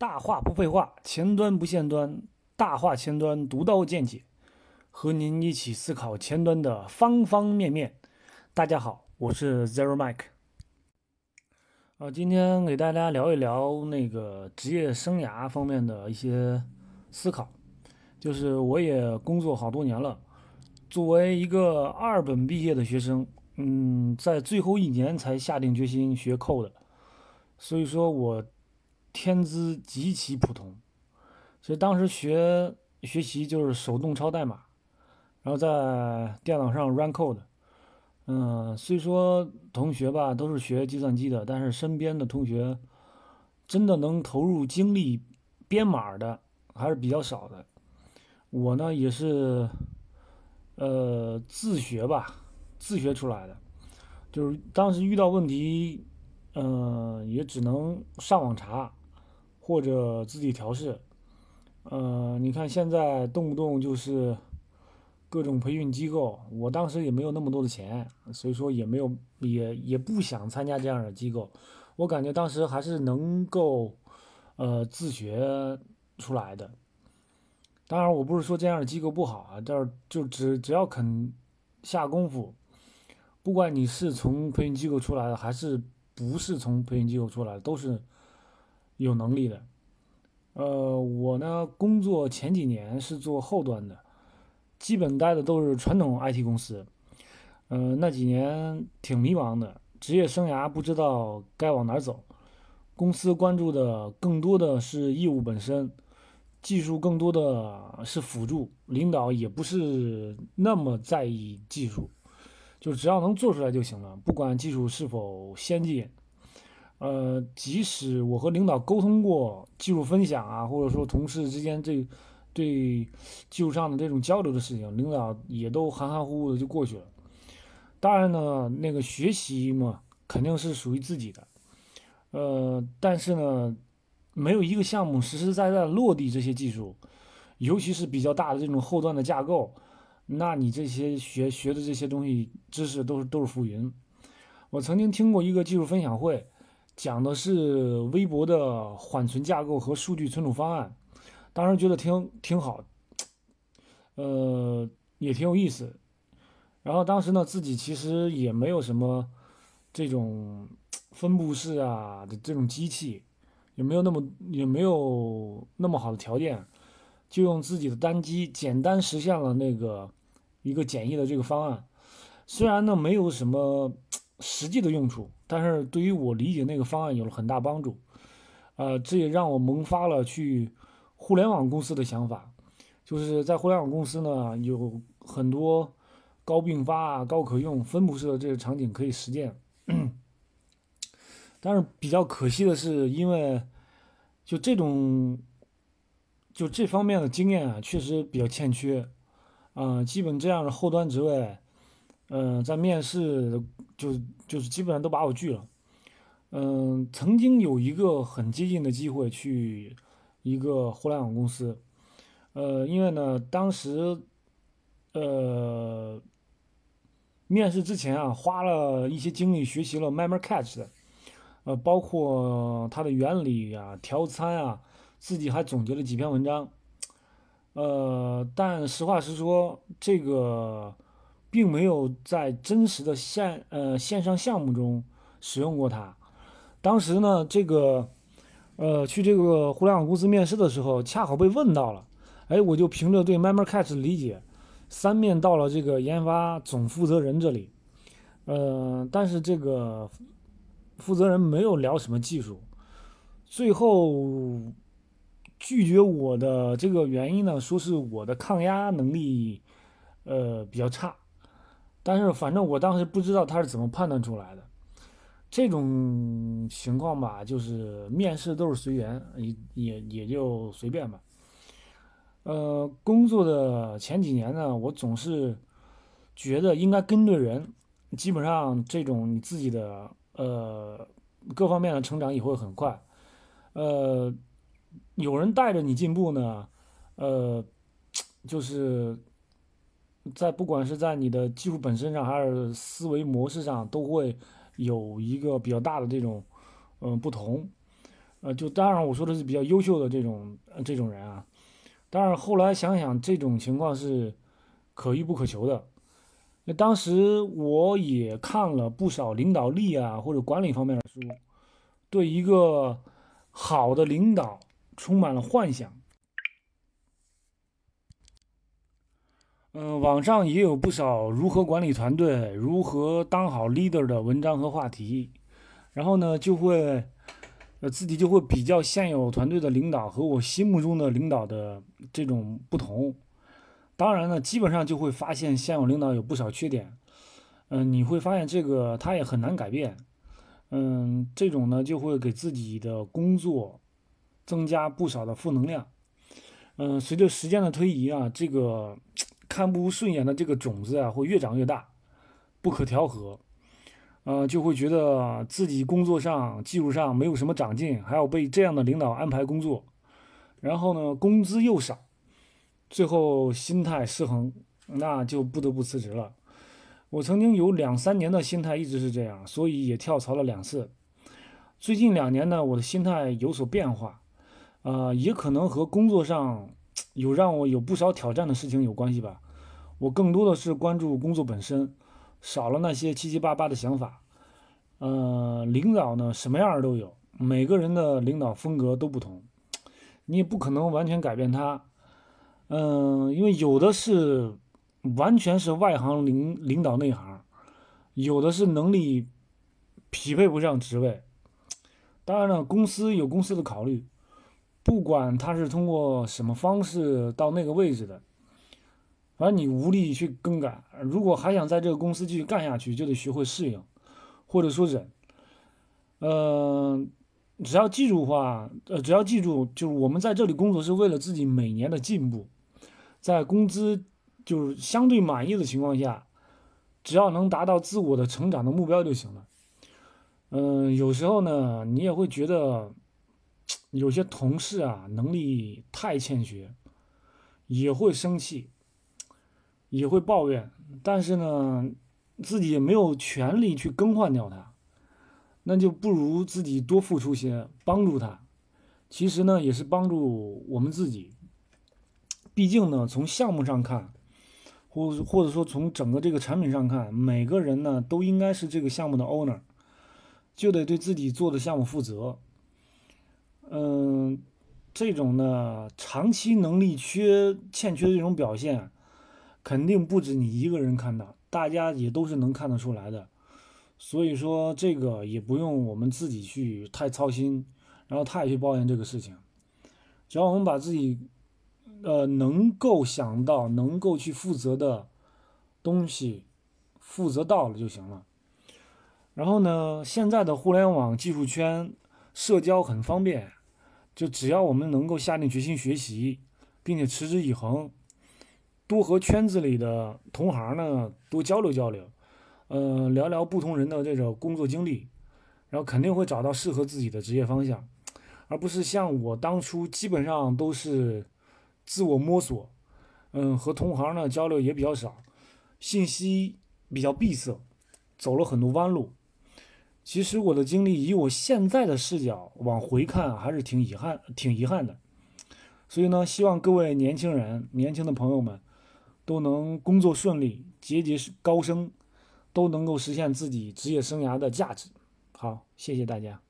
大话不废话，前端不限端，大话前端独到见解，和您一起思考前端的方方面面。大家好，我是 Zero Mike。啊，今天给大家聊一聊那个职业生涯方面的一些思考。就是我也工作好多年了，作为一个二本毕业的学生，嗯，在最后一年才下定决心学 code，所以说我。天资极其普通，所以当时学学习就是手动抄代码，然后在电脑上 run code。嗯，虽说同学吧都是学计算机的，但是身边的同学真的能投入精力编码的还是比较少的。我呢也是，呃，自学吧，自学出来的，就是当时遇到问题，嗯，也只能上网查。或者自己调试，呃，你看现在动不动就是各种培训机构，我当时也没有那么多的钱，所以说也没有也也不想参加这样的机构。我感觉当时还是能够呃自学出来的。当然，我不是说这样的机构不好啊，但是就只只要肯下功夫，不管你是从培训机构出来的，还是不是从培训机构出来的，都是。有能力的，呃，我呢工作前几年是做后端的，基本待的都是传统 IT 公司，呃，那几年挺迷茫的，职业生涯不知道该往哪儿走，公司关注的更多的是业务本身，技术更多的是辅助，领导也不是那么在意技术，就只要能做出来就行了，不管技术是否先进。呃，即使我和领导沟通过技术分享啊，或者说同事之间这对技术上的这种交流的事情，领导也都含含糊糊的就过去了。当然呢，那个学习嘛，肯定是属于自己的。呃，但是呢，没有一个项目实实在在落地这些技术，尤其是比较大的这种后端的架构，那你这些学学的这些东西知识都是都是浮云。我曾经听过一个技术分享会。讲的是微博的缓存架构和数据存储方案，当时觉得挺挺好，呃，也挺有意思。然后当时呢，自己其实也没有什么这种分布式啊的这种机器，也没有那么也没有那么好的条件，就用自己的单机简单实现了那个一个简易的这个方案。虽然呢，没有什么实际的用处。但是对于我理解那个方案有了很大帮助，呃，这也让我萌发了去互联网公司的想法，就是在互联网公司呢有很多高并发、高可用、分布式的这个场景可以实践。但是比较可惜的是，因为就这种就这方面的经验啊，确实比较欠缺，啊，基本这样的后端职位。嗯，在面试就就是基本上都把我拒了。嗯，曾经有一个很接近的机会去一个互联网公司，呃，因为呢，当时呃面试之前啊，花了一些精力学习了 MemberCatch 的，呃，包括它的原理啊、调参啊，自己还总结了几篇文章。呃，但实话实说，这个。并没有在真实的线呃线上项目中使用过它。当时呢，这个呃去这个互联网公司面试的时候，恰好被问到了。哎，我就凭着对 MemberCatch 的理解，三面到了这个研发总负责人这里。呃，但是这个负责人没有聊什么技术。最后拒绝我的这个原因呢，说是我的抗压能力呃比较差。但是反正我当时不知道他是怎么判断出来的，这种情况吧，就是面试都是随缘，也也也就随便吧。呃，工作的前几年呢，我总是觉得应该跟对人，基本上这种你自己的呃各方面的成长也会很快。呃，有人带着你进步呢，呃，就是。在不管是在你的技术本身上，还是思维模式上，都会有一个比较大的这种嗯不同。呃，就当然我说的是比较优秀的这种这种人啊。当然后来想想，这种情况是可遇不可求的。那当时我也看了不少领导力啊或者管理方面的书，对一个好的领导充满了幻想。嗯，网上也有不少如何管理团队、如何当好 leader 的文章和话题，然后呢，就会呃自己就会比较现有团队的领导和我心目中的领导的这种不同。当然呢，基本上就会发现现有领导有不少缺点。嗯，你会发现这个他也很难改变。嗯，这种呢就会给自己的工作增加不少的负能量。嗯，随着时间的推移啊，这个。看不顺眼的这个种子啊，会越长越大，不可调和，呃，就会觉得自己工作上、技术上没有什么长进，还要被这样的领导安排工作，然后呢，工资又少，最后心态失衡，那就不得不辞职了。我曾经有两三年的心态一直是这样，所以也跳槽了两次。最近两年呢，我的心态有所变化，呃，也可能和工作上。有让我有不少挑战的事情有关系吧，我更多的是关注工作本身，少了那些七七八八的想法。呃，领导呢什么样的都有，每个人的领导风格都不同，你也不可能完全改变他。嗯，因为有的是完全是外行领领导内行，有的是能力匹配不上职位。当然了，公司有公司的考虑。不管他是通过什么方式到那个位置的，反正你无力去更改。如果还想在这个公司继续干下去，就得学会适应，或者说忍。嗯，只要记住话，呃，只要记住，就是我们在这里工作是为了自己每年的进步，在工资就是相对满意的情况下，只要能达到自我的成长的目标就行了。嗯，有时候呢，你也会觉得。有些同事啊，能力太欠缺，也会生气，也会抱怨，但是呢，自己也没有权利去更换掉他，那就不如自己多付出些，帮助他。其实呢，也是帮助我们自己。毕竟呢，从项目上看，或或者说从整个这个产品上看，每个人呢都应该是这个项目的 owner，就得对自己做的项目负责。嗯，这种呢，长期能力缺欠缺的这种表现，肯定不止你一个人看到，大家也都是能看得出来的。所以说，这个也不用我们自己去太操心，然后太去抱怨这个事情。只要我们把自己，呃，能够想到、能够去负责的东西，负责到了就行了。然后呢，现在的互联网技术圈，社交很方便。就只要我们能够下定决心学习，并且持之以恒，多和圈子里的同行呢多交流交流，呃，聊聊不同人的这种工作经历，然后肯定会找到适合自己的职业方向，而不是像我当初基本上都是自我摸索，嗯，和同行呢交流也比较少，信息比较闭塞，走了很多弯路。其实我的经历，以我现在的视角往回看，还是挺遗憾、挺遗憾的。所以呢，希望各位年轻人、年轻的朋友们，都能工作顺利、节节高升，都能够实现自己职业生涯的价值。好，谢谢大家。